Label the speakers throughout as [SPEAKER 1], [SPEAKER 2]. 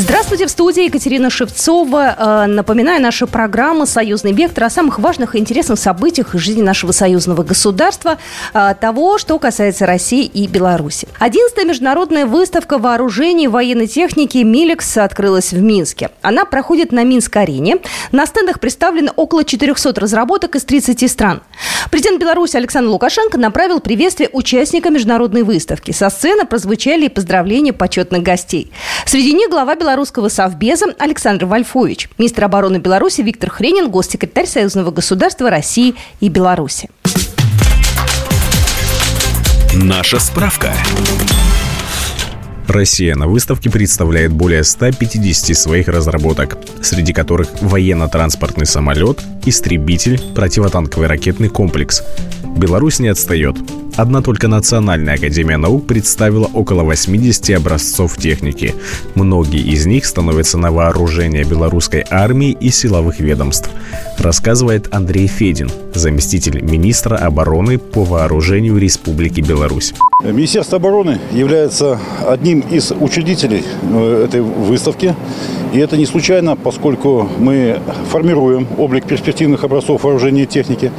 [SPEAKER 1] Здравствуйте, в студии Екатерина Шевцова. Э, напоминаю, наша программа «Союзный вектор» о самых важных и интересных событиях из жизни нашего союзного государства, э, того, что касается России и Беларуси. Одиннадцатая международная выставка вооружений и военной техники «Милекс» открылась в Минске. Она проходит на Минск-арене. На стендах представлены около 400 разработок из 30 стран. Президент Беларуси Александр Лукашенко направил приветствие участникам международной выставки. Со сцены прозвучали и поздравления почетных гостей. Среди них глава Беларуси белорусского совбеза Александр Вольфович, министр обороны Беларуси Виктор Хренин, госсекретарь Союзного государства России и Беларуси.
[SPEAKER 2] Наша справка.
[SPEAKER 3] Россия на выставке представляет более 150 своих разработок, среди которых военно-транспортный самолет, истребитель, противотанковый ракетный комплекс. Беларусь не отстает. Одна только Национальная академия наук представила около 80 образцов техники. Многие из них становятся на вооружение белорусской армии и силовых ведомств. Рассказывает Андрей Федин, заместитель министра обороны по вооружению Республики Беларусь.
[SPEAKER 4] Министерство обороны является одним из учредителей э, этой выставки. И это не случайно, поскольку мы формируем облик перспективных образцов вооружения и техники.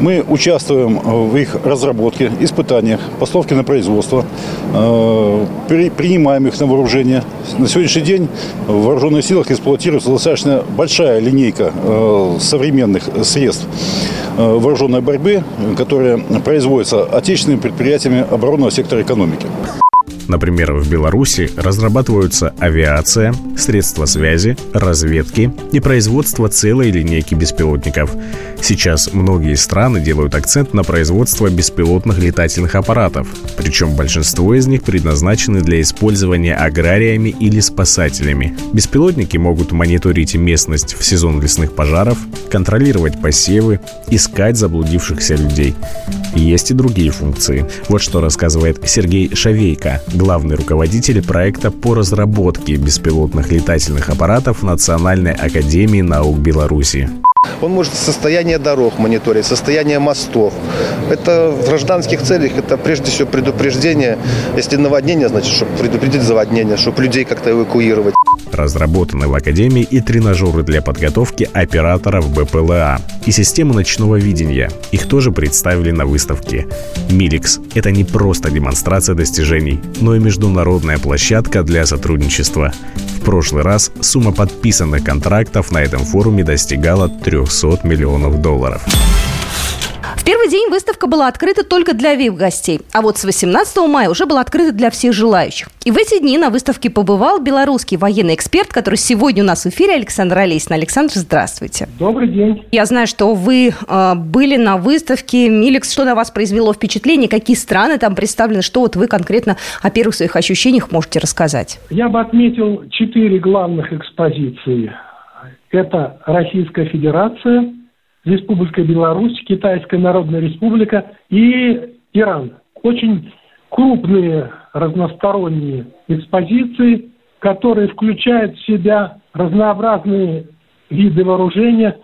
[SPEAKER 4] Мы участвуем в их разработке, испытаниях, поставке на производство, э, принимаем их на вооружение. На сегодняшний день в вооруженных силах эксплуатируется достаточно большая линейка э, современных средств э, вооруженной борьбы, которые производятся отечественными предприятиями оборонного сектора экономики.
[SPEAKER 3] Например, в Беларуси разрабатываются авиация, средства связи, разведки и производство целой линейки беспилотников. Сейчас многие страны делают акцент на производство беспилотных летательных аппаратов, причем большинство из них предназначены для использования аграриями или спасателями. Беспилотники могут мониторить местность в сезон лесных пожаров, контролировать посевы, искать заблудившихся людей. Есть и другие функции. Вот что рассказывает Сергей Шавейко, главный руководитель проекта по разработке беспилотных летательных аппаратов Национальной академии наук Беларуси.
[SPEAKER 5] Он может состояние дорог мониторить, состояние мостов. Это в гражданских целях, это прежде всего предупреждение. Если наводнение, значит, чтобы предупредить заводнение, чтобы людей как-то эвакуировать.
[SPEAKER 3] Разработаны в Академии и тренажеры для подготовки операторов БПЛА и системы ночного видения. Их тоже представили на выставке. Миликс – это не просто демонстрация достижений, но и международная площадка для сотрудничества. В прошлый раз сумма подписанных контрактов на этом форуме достигала 300 миллионов долларов.
[SPEAKER 1] Первый день выставка была открыта только для VIP-гостей, а вот с 18 мая уже была открыта для всех желающих. И в эти дни на выставке побывал белорусский военный эксперт, который сегодня у нас в эфире, Александр Олесин. Александр, здравствуйте.
[SPEAKER 6] Добрый день.
[SPEAKER 1] Я знаю, что вы э, были на выставке Миликс. Что на вас произвело впечатление? Какие страны там представлены? Что вот вы конкретно о первых своих ощущениях можете рассказать?
[SPEAKER 6] Я бы отметил четыре главных экспозиции. Это Российская Федерация, Республика Беларусь, Китайская Народная Республика и Иран. Очень крупные разносторонние экспозиции, которые включают в себя разнообразные виды вооружения.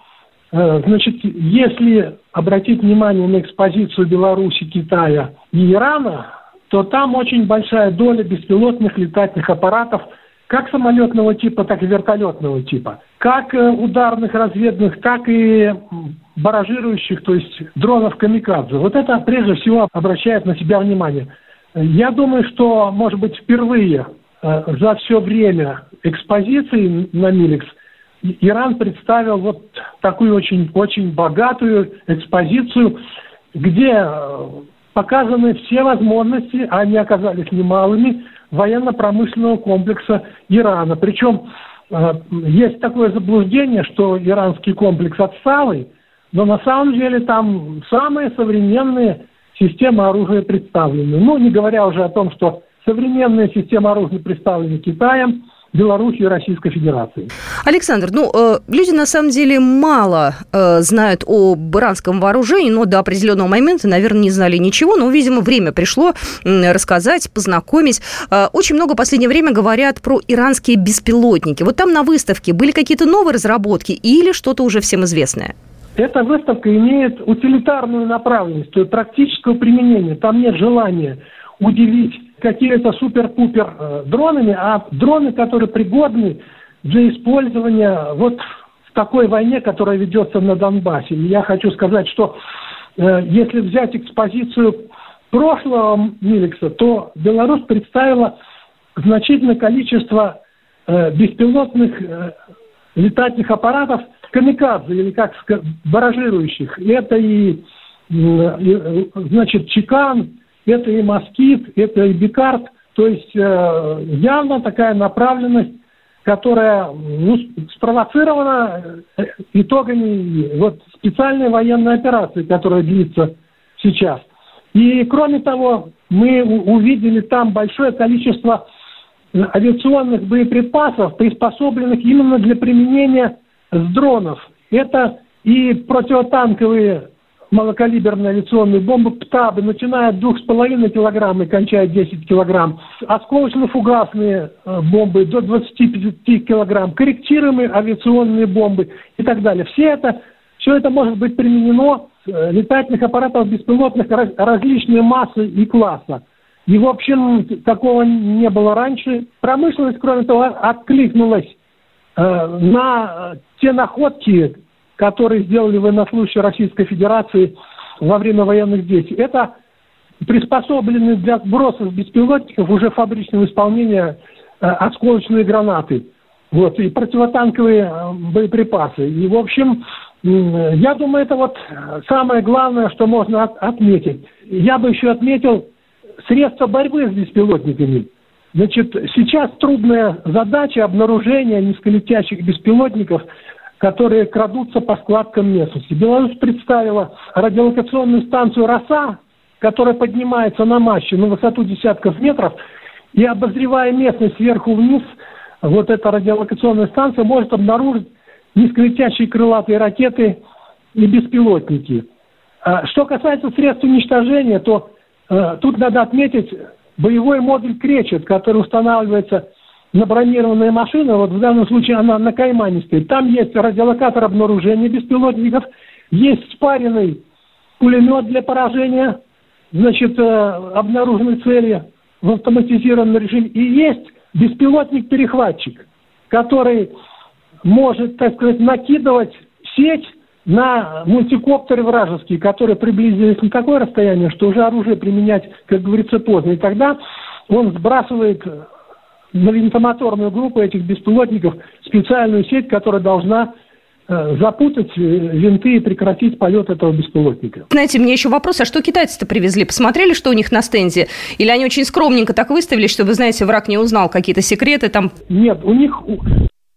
[SPEAKER 6] Э, значит, если обратить внимание на экспозицию Беларуси, Китая и Ирана, то там очень большая доля беспилотных летательных аппаратов – как самолетного типа, так и вертолетного типа, как э, ударных разведных, так и баражирующих, то есть дронов камикадзе. Вот это прежде всего обращает на себя внимание. Я думаю, что, может быть, впервые э, за все время экспозиции на Миликс Иран представил вот такую очень, очень богатую экспозицию, где э, показаны все возможности, а они оказались немалыми, военно-промышленного комплекса Ирана. Причем э, есть такое заблуждение, что иранский комплекс отсталый, но на самом деле там самые современные системы оружия представлены. Ну, не говоря уже о том, что современные системы оружия представлены Китаем, Беларуси и Российской Федерации.
[SPEAKER 1] Александр, ну, э, люди на самом деле мало э, знают о иранском вооружении, но до определенного момента, наверное, не знали ничего, но, видимо, время пришло э, рассказать, познакомить. Э, очень много в последнее время говорят про иранские беспилотники. Вот там на выставке были какие-то новые разработки или что-то уже всем известное?
[SPEAKER 6] эта выставка имеет утилитарную направленность, то есть практического применения. Там нет желания удивить какими-то супер-пупер э, дронами, а дроны, которые пригодны для использования вот в такой войне, которая ведется на Донбассе. И я хочу сказать, что э, если взять экспозицию прошлого Миликса, то Беларусь представила значительное количество э, беспилотных летательных аппаратов камикадзе, или как баражирующих. Это и, и значит, Чекан, это и Москит, это и Бикард. То есть э, явно такая направленность, которая ну, спровоцирована э, итогами вот, специальной военной операции, которая длится сейчас. И кроме того, мы увидели там большое количество авиационных боеприпасов, приспособленных именно для применения с дронов. Это и противотанковые малокалиберные авиационные бомбы ПТАБы, начиная от 2,5 килограмм и кончая 10 килограмм, осколочно-фугасные э, бомбы до 25 килограмм, корректируемые авиационные бомбы и так далее. Все это, все это может быть применено э, летательных аппаратов беспилотных различной массы и класса. И, в общем, такого не было раньше. Промышленность, кроме того, откликнулась э, на те находки, которые сделали военнослужащие Российской Федерации во время военных действий. Это приспособлены для сброса беспилотников уже фабричного исполнения э, осколочные гранаты. Вот, и противотанковые э, боеприпасы. И, в общем, я думаю, это вот самое главное, что можно от, отметить. Я бы еще отметил средства борьбы с беспилотниками. Значит, сейчас трудная задача обнаружения низколетящих беспилотников, которые крадутся по складкам местности. Беларусь представила радиолокационную станцию «Роса», которая поднимается на маще на высоту десятков метров, и обозревая местность сверху вниз, вот эта радиолокационная станция может обнаружить низколетящие крылатые ракеты и беспилотники. А что касается средств уничтожения, то Э, тут надо отметить боевой модуль «Кречет», который устанавливается на бронированные машины, вот в данном случае она на Каймане стоит. Там есть радиолокатор обнаружения беспилотников, есть спаренный пулемет для поражения, значит, э, обнаруженной цели в автоматизированном режиме, и есть беспилотник-перехватчик, который может, так сказать, накидывать сеть на мультикоптеры вражеские, которые приблизились на такое расстояние, что уже оружие применять, как говорится, поздно. И тогда он сбрасывает на винтомоторную группу этих беспилотников специальную сеть, которая должна э, запутать э, винты и прекратить полет этого беспилотника.
[SPEAKER 1] Знаете, мне еще вопрос, а что китайцы-то привезли? Посмотрели, что у них на стенде? Или они очень скромненько так выставили, чтобы, знаете, враг не узнал какие-то секреты там?
[SPEAKER 6] Нет, у них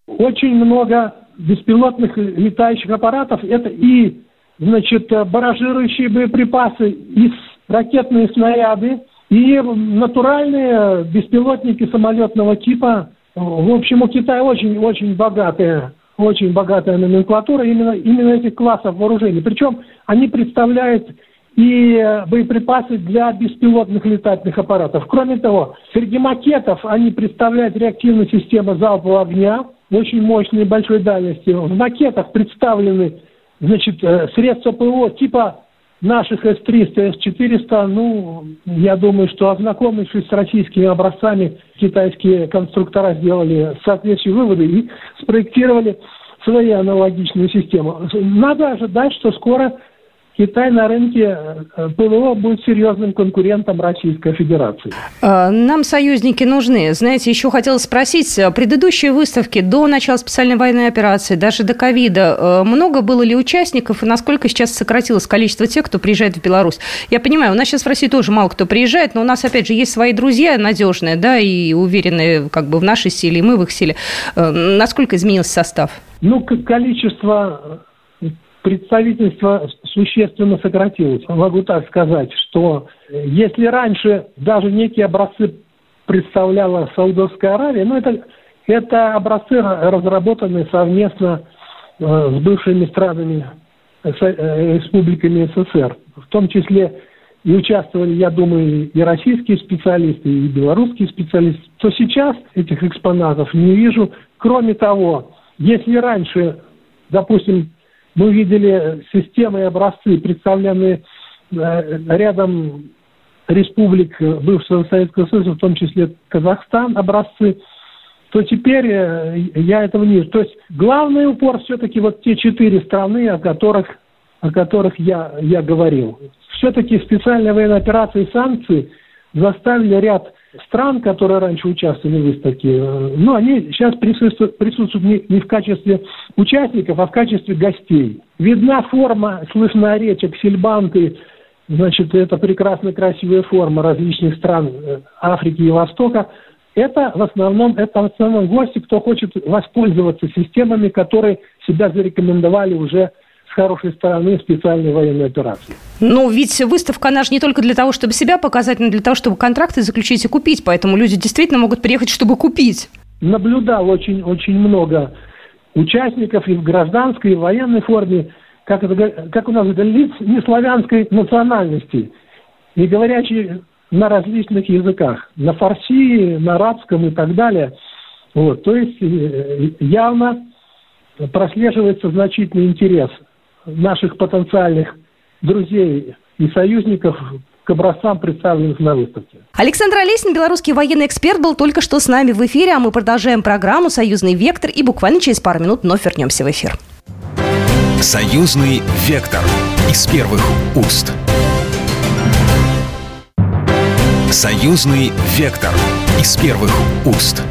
[SPEAKER 6] очень много беспилотных летающих аппаратов это и значит, баражирующие боеприпасы, и ракетные снаряды, и натуральные беспилотники самолетного типа. В общем, у Китая очень-очень богатая, очень богатая номенклатура именно, именно этих классов вооружений. Причем они представляют и боеприпасы для беспилотных летательных аппаратов. Кроме того, среди макетов они представляют реактивную систему залпового огня, очень мощной большой дальности. В макетах представлены значит, э, средства ПВО типа наших С-300, С-400, ну, я думаю, что ознакомившись с российскими образцами, китайские конструктора сделали соответствующие выводы и спроектировали свои аналогичную систему. Надо ожидать, что скоро Китай на рынке э, ПВО будет серьезным конкурентом Российской Федерации.
[SPEAKER 1] А, нам союзники нужны. Знаете, еще хотела спросить, э, предыдущие выставки до начала специальной военной операции, даже до ковида, э, много было ли участников и насколько сейчас сократилось количество тех, кто приезжает в Беларусь? Я понимаю, у нас сейчас в России тоже мало кто приезжает, но у нас, опять же, есть свои друзья надежные, да, и уверенные как бы в нашей силе, и мы в их силе. Насколько изменился состав?
[SPEAKER 6] Ну, количество представительство существенно сократилось. Могу так сказать, что если раньше даже некие образцы представляла Саудовская Аравия, ну это, это образцы, разработанные совместно э, с бывшими странами, э, республиками СССР. В том числе и участвовали, я думаю, и российские специалисты, и белорусские специалисты, то сейчас этих экспонатов не вижу. Кроме того, если раньше, допустим, Мы видели системы и образцы, представленные э, рядом республик бывшего Советского Союза, в том числе Казахстан, образцы, то теперь э, я этого не вижу. То есть главный упор все-таки вот те четыре страны, о которых, о которых я, я говорил. Все-таки специальная военная операция и санкции заставили ряд стран, которые раньше участвовали в выставке, э, ну, они сейчас присутствуют, присутствуют не, не в качестве участников, а в качестве гостей. Видна форма, слышна речь, аксельбанты, значит, это прекрасно красивая форма различных стран э, Африки и Востока. Это в основном, это в основном гости, кто хочет воспользоваться системами, которые себя зарекомендовали уже хорошей стороны специальной военной операции.
[SPEAKER 1] Ну, ведь выставка, она же не только для того, чтобы себя показать, но для того, чтобы контракты заключить и купить. Поэтому люди действительно могут приехать, чтобы купить.
[SPEAKER 6] Наблюдал очень-очень много участников и в гражданской, и в военной форме, как, это, как у нас это, лиц неславянской национальности, и говорящие на различных языках, на фарси, на арабском и так далее. Вот, то есть э, явно прослеживается значительный интерес наших потенциальных друзей и союзников к образцам, представленных на выставке.
[SPEAKER 1] Александр Олесин, белорусский военный эксперт, был только что с нами в эфире, а мы продолжаем программу «Союзный вектор» и буквально через пару минут вновь вернемся в эфир.
[SPEAKER 2] «Союзный вектор» из первых уст. «Союзный вектор» из первых уст.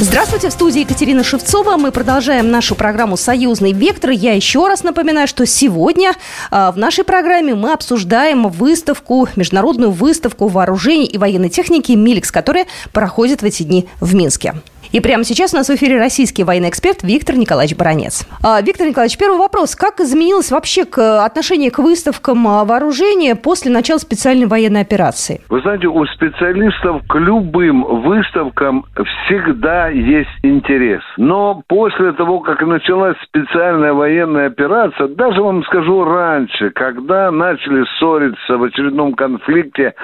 [SPEAKER 1] Здравствуйте, в студии Екатерина Шевцова. Мы продолжаем нашу программу «Союзный вектор». Я еще раз напоминаю, что сегодня э, в нашей программе мы обсуждаем выставку, международную выставку вооружений и военной техники «Миликс», которая проходит в эти дни в Минске. И прямо сейчас у нас в эфире российский военный эксперт Виктор Николаевич Баранец. А, Виктор Николаевич, первый вопрос. Как изменилось вообще к, отношение к выставкам а, вооружения после начала специальной военной операции?
[SPEAKER 7] Вы знаете, у специалистов к любым выставкам всегда есть интерес. Но после того, как началась специальная военная операция, даже вам скажу раньше, когда начали ссориться в очередном конфликте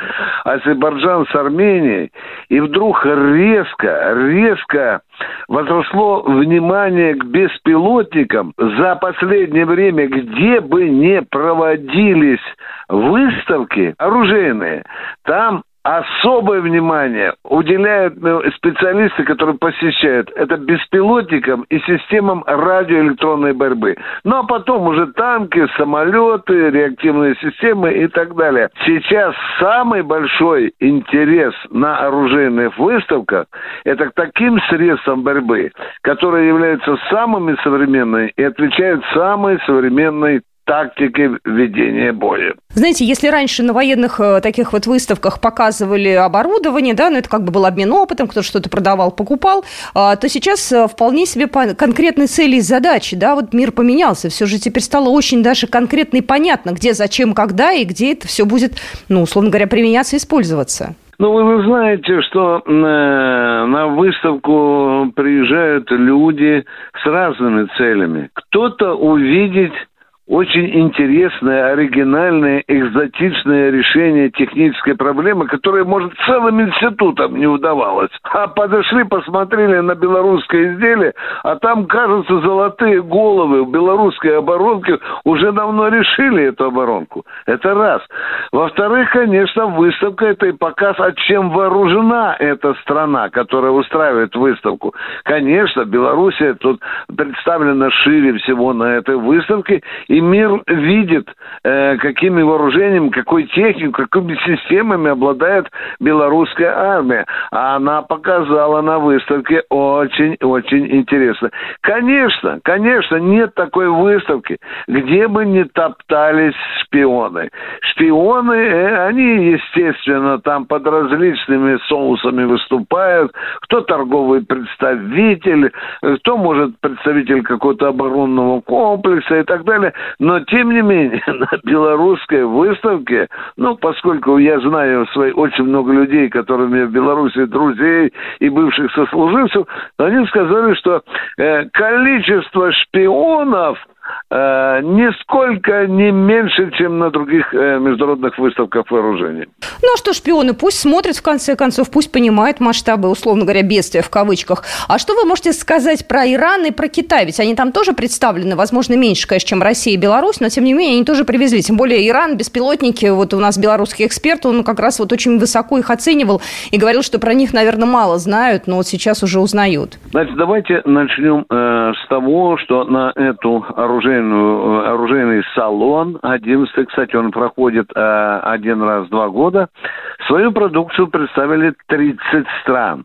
[SPEAKER 7] Азербайджан с Арменией, и вдруг резко, резко резко возросло внимание к беспилотникам за последнее время, где бы не проводились выставки оружейные, там особое внимание уделяют ну, специалисты, которые посещают, это беспилотникам и системам радиоэлектронной борьбы. Ну, а потом уже танки, самолеты, реактивные системы и так далее. Сейчас самый большой интерес на оружейных выставках – это к таким средствам борьбы, которые являются самыми современными и отвечают самой современной тактики ведения боя.
[SPEAKER 1] Знаете, если раньше на военных э, таких вот выставках показывали оборудование, да, ну это как бы был обмен опытом, кто-то что-то продавал, покупал, а, то сейчас э, вполне себе конкретные цели и задачи, да, вот мир поменялся, все же теперь стало очень даже конкретно и понятно, где, зачем, когда и где это все будет, ну, условно говоря, применяться и использоваться.
[SPEAKER 7] Ну, вы, знаете, что э, на выставку приезжают люди с разными целями. Кто-то увидеть очень интересное, оригинальное, экзотичное решение технической проблемы, которое, может, целым институтом не удавалось. А подошли, посмотрели на белорусское изделие, а там, кажется, золотые головы в белорусской оборонке уже давно решили эту оборонку. Это раз. Во-вторых, конечно, выставка – это и показ, а чем вооружена эта страна, которая устраивает выставку. Конечно, Белоруссия тут представлена шире всего на этой выставке, и мир видит, э, какими вооружениями, какой техникой, какими системами обладает белорусская армия. А она показала на выставке очень-очень интересно. Конечно, конечно, нет такой выставки, где бы не топтались шпионы. Шпионы, э, они, естественно, там под различными соусами выступают. Кто торговый представитель, кто, может, представитель какого-то оборонного комплекса и так далее. Но, тем не менее, на белорусской выставке, ну, поскольку я знаю свои, очень много людей, которыми в Беларуси друзей и бывших сослуживцев, они сказали, что э, количество шпионов – э, нисколько не меньше, чем на других э, международных выставках вооружений.
[SPEAKER 1] Ну а что шпионы, пусть смотрят в конце концов, пусть понимают масштабы, условно говоря, бедствия в кавычках. А что вы можете сказать про Иран и про Китай? Ведь они там тоже представлены, возможно, меньше, конечно, чем Россия и Беларусь, но тем не менее они тоже привезли. Тем более Иран, беспилотники, вот у нас белорусский эксперт, он как раз вот очень высоко их оценивал и говорил, что про них, наверное, мало знают, но вот сейчас уже узнают.
[SPEAKER 7] Значит, давайте начнем э, с того, что на эту оружейную, э, оружейный салон 11, кстати, он проходит э, один раз в два года, свою продукцию представили 30 стран.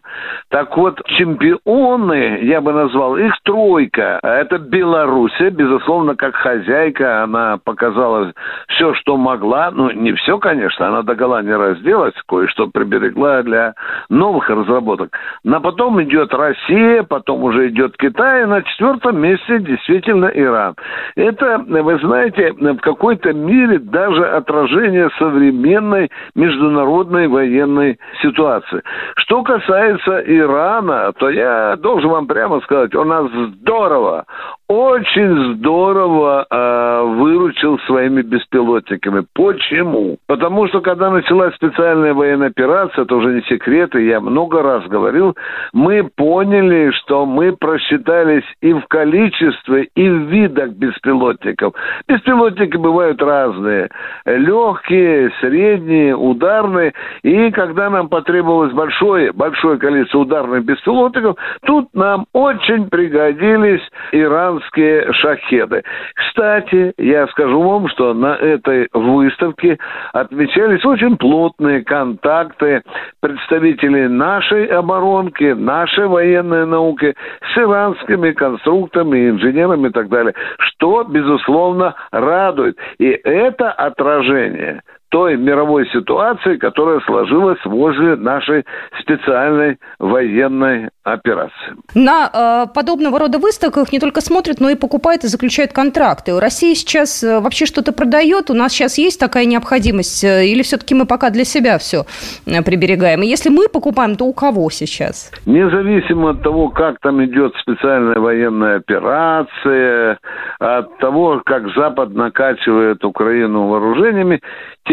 [SPEAKER 7] Так вот, чемпионы, я бы назвал, их тройка. Это Белоруссия, безусловно, как хозяйка, она показала все, что могла. Ну, не все, конечно, она до гола не разделась, кое-что приберегла для новых разработок. Но потом идет Россия, потом уже идет Китай, на четвертом месте действительно Иран. Это, вы знаете, в какой-то мере даже отражение современной международной военной ситуации. Что касается Ирана, то я должен вам прямо сказать, у нас здорово, очень здорово э, выручил своими беспилотниками. Почему? Потому что когда началась специальная военная операция, это уже не секрет, и я много раз говорил, мы поняли, что мы просчитались и в количестве, и в видах беспилотников. Беспилотники бывают разные. Легкие, средние, ударные. И когда нам потребовалось большое, большое количество ударных беспилотников, тут нам очень пригодились Иран иранские шахеды. Кстати, я скажу вам, что на этой выставке отмечались очень плотные контакты представителей нашей оборонки, нашей военной науки с иранскими конструкторами, инженерами и так далее, что, безусловно, радует. И это отражение той мировой ситуации, которая сложилась возле нашей специальной военной операции.
[SPEAKER 1] На э, подобного рода выставках не только смотрят, но и покупают и заключают контракты. Россия сейчас э, вообще что-то продает? У нас сейчас есть такая необходимость? Э, или все-таки мы пока для себя все э, приберегаем? И если мы покупаем, то у кого сейчас?
[SPEAKER 7] Независимо от того, как там идет специальная военная операция, от того, как Запад накачивает Украину вооружениями,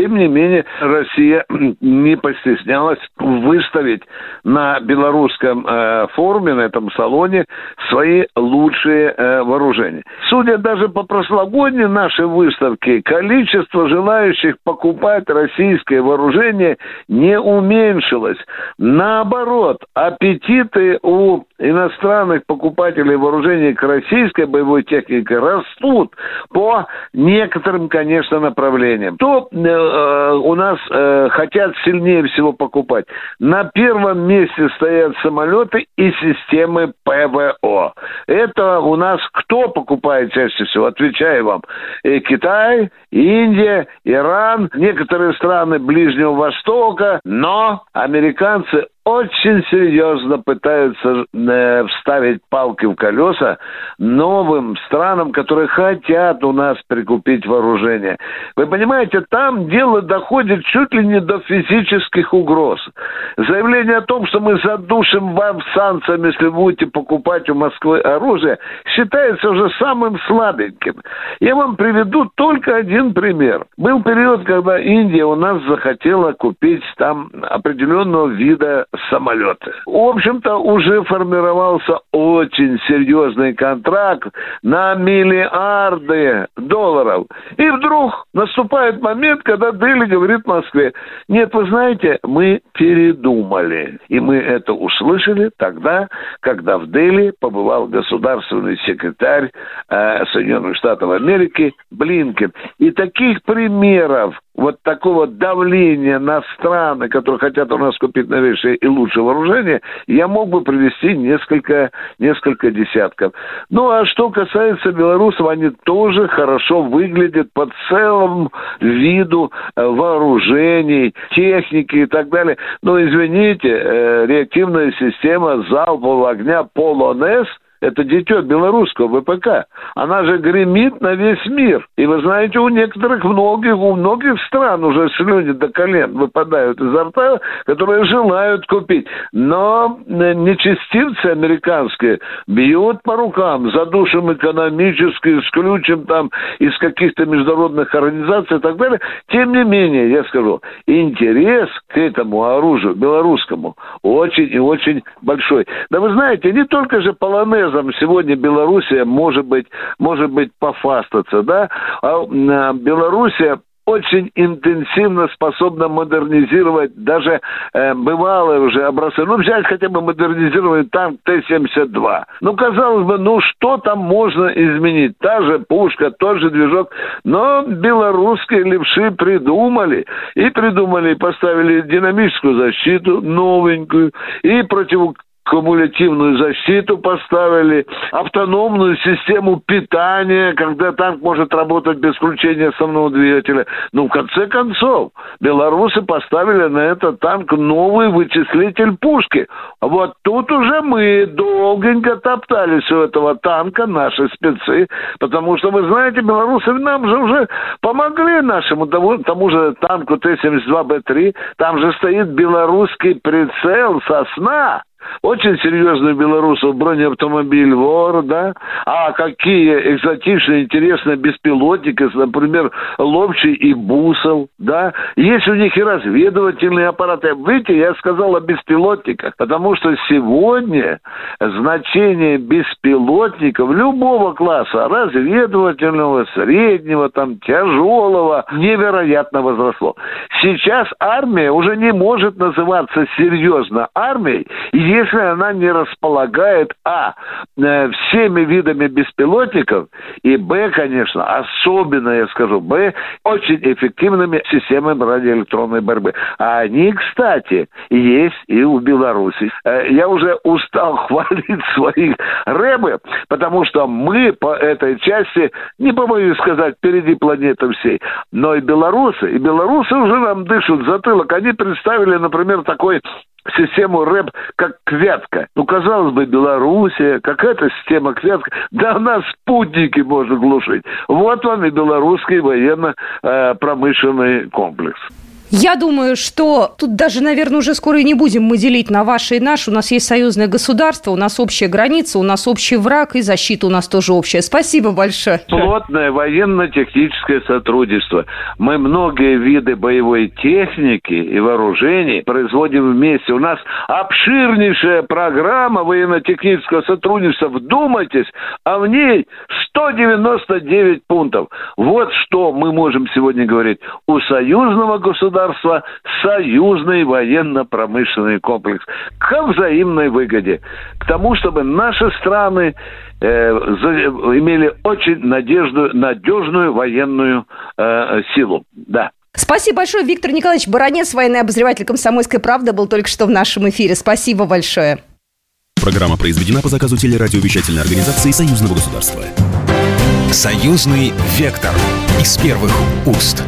[SPEAKER 7] тем не менее, Россия не постеснялась выставить на белорусском э, форуме, на этом салоне, свои лучшие э, вооружения. Судя даже по прошлогодней нашей выставке, количество желающих покупать российское вооружение не уменьшилось. Наоборот, аппетиты у иностранных покупателей вооружений к российской боевой технике растут по некоторым, конечно, направлениям. То э, э, у нас э, хотят сильнее всего покупать. На первом месте стоят самолеты и системы ПВО. Это у нас кто покупает чаще всего? Отвечаю вам. И Китай, Индия, Иран, некоторые страны Ближнего Востока, но американцы очень серьезно пытаются э, вставить палки в колеса новым странам, которые хотят у нас прикупить вооружение. Вы понимаете, там дело доходит чуть ли не до физических угроз. Заявление о том, что мы задушим вам санкциями, если будете покупать у Москвы оружие, считается уже самым слабеньким. Я вам приведу только один пример. Был период, когда Индия у нас захотела купить там определенного вида самолеты. В общем-то, уже формировался очень серьезный контракт на миллиарды долларов. И вдруг наступает момент, когда Дели говорит Москве, нет, вы знаете, мы передумали. И мы это услышали тогда, когда в Дели побывал государственный секретарь э, Соединенных Штатов Америки Блинкен. И таких примеров вот такого давления на страны, которые хотят у нас купить новейшее и лучшее вооружение, я мог бы привести несколько, несколько десятков. Ну, а что касается белорусов, они тоже хорошо выглядят по целому виду э, вооружений, техники и так далее. Но, извините, э, реактивная система залпового огня «Полонез» это дитё белорусского ВПК. Она же гремит на весь мир. И вы знаете, у некоторых многих, у многих стран уже слюни до колен выпадают изо рта, которые желают купить. Но э, нечестивцы американские бьют по рукам, задушим экономически, исключим там из каких-то международных организаций и так далее. Тем не менее, я скажу, интерес к этому оружию белорусскому очень и очень большой. Да вы знаете, не только же полонезом сегодня Белоруссия может быть, может быть пофастаться, да, а, а Белоруссия очень интенсивно способна модернизировать даже э, бывалые уже образцы. Ну, взять хотя бы модернизированный танк Т-72. Ну, казалось бы, ну, что там можно изменить? Та же пушка, тот же движок. Но белорусские левши придумали. И придумали, и поставили динамическую защиту новенькую, и против кумулятивную защиту поставили, автономную систему питания, когда танк может работать без включения основного двигателя. Ну, в конце концов, белорусы поставили на этот танк новый вычислитель пушки. Вот тут уже мы долгенько топтались у этого танка, наши спецы, потому что, вы знаете, белорусы нам же уже помогли нашему тому, тому же танку Т-72Б3, там же стоит белорусский прицел «Сосна», очень серьезный белорусов бронеавтомобиль «Вор», да? А какие экзотичные, интересные беспилотники, например, «Ловчий» и «Бусел», да? Есть у них и разведывательные аппараты. Видите, я сказал о беспилотниках, потому что сегодня значение беспилотников любого класса, разведывательного, среднего, там, тяжелого, невероятно возросло. Сейчас армия уже не может называться серьезно армией, если она не располагает, а, э, всеми видами беспилотников, и, б, конечно, особенно, я скажу, б, очень эффективными системами радиоэлектронной борьбы. А они, кстати, есть и у Беларуси. Э, я уже устал хвалить своих рэбы, потому что мы по этой части, не побоюсь сказать, впереди планеты всей, но и белорусы, и белорусы уже нам дышат затылок. Они представили, например, такой систему рэп как квятка. Ну, казалось бы, Белоруссия, какая-то система квятка. Да она спутники может глушить. Вот вам и белорусский военно-промышленный э, комплекс.
[SPEAKER 1] Я думаю, что тут даже, наверное, уже скоро и не будем мы делить на ваше и наше. У нас есть союзное государство, у нас общая граница, у нас общий враг и защита у нас тоже общая. Спасибо большое.
[SPEAKER 7] Плотное военно-техническое сотрудничество. Мы многие виды боевой техники и вооружений производим вместе. У нас обширнейшая программа военно-технического сотрудничества. Вдумайтесь, а в ней 199 пунктов. Вот что мы можем сегодня говорить. У союзного государства государства союзный военно-промышленный комплекс к взаимной выгоде, к тому, чтобы наши страны э, имели очень надежду, надежную военную э, силу. Да.
[SPEAKER 1] Спасибо большое. Виктор Николаевич Баранец, военный обозреватель «Комсомольской правды», был только что в нашем эфире. Спасибо большое.
[SPEAKER 2] Программа произведена по заказу телерадиовещательной организации Союзного государства. Союзный вектор из первых уст.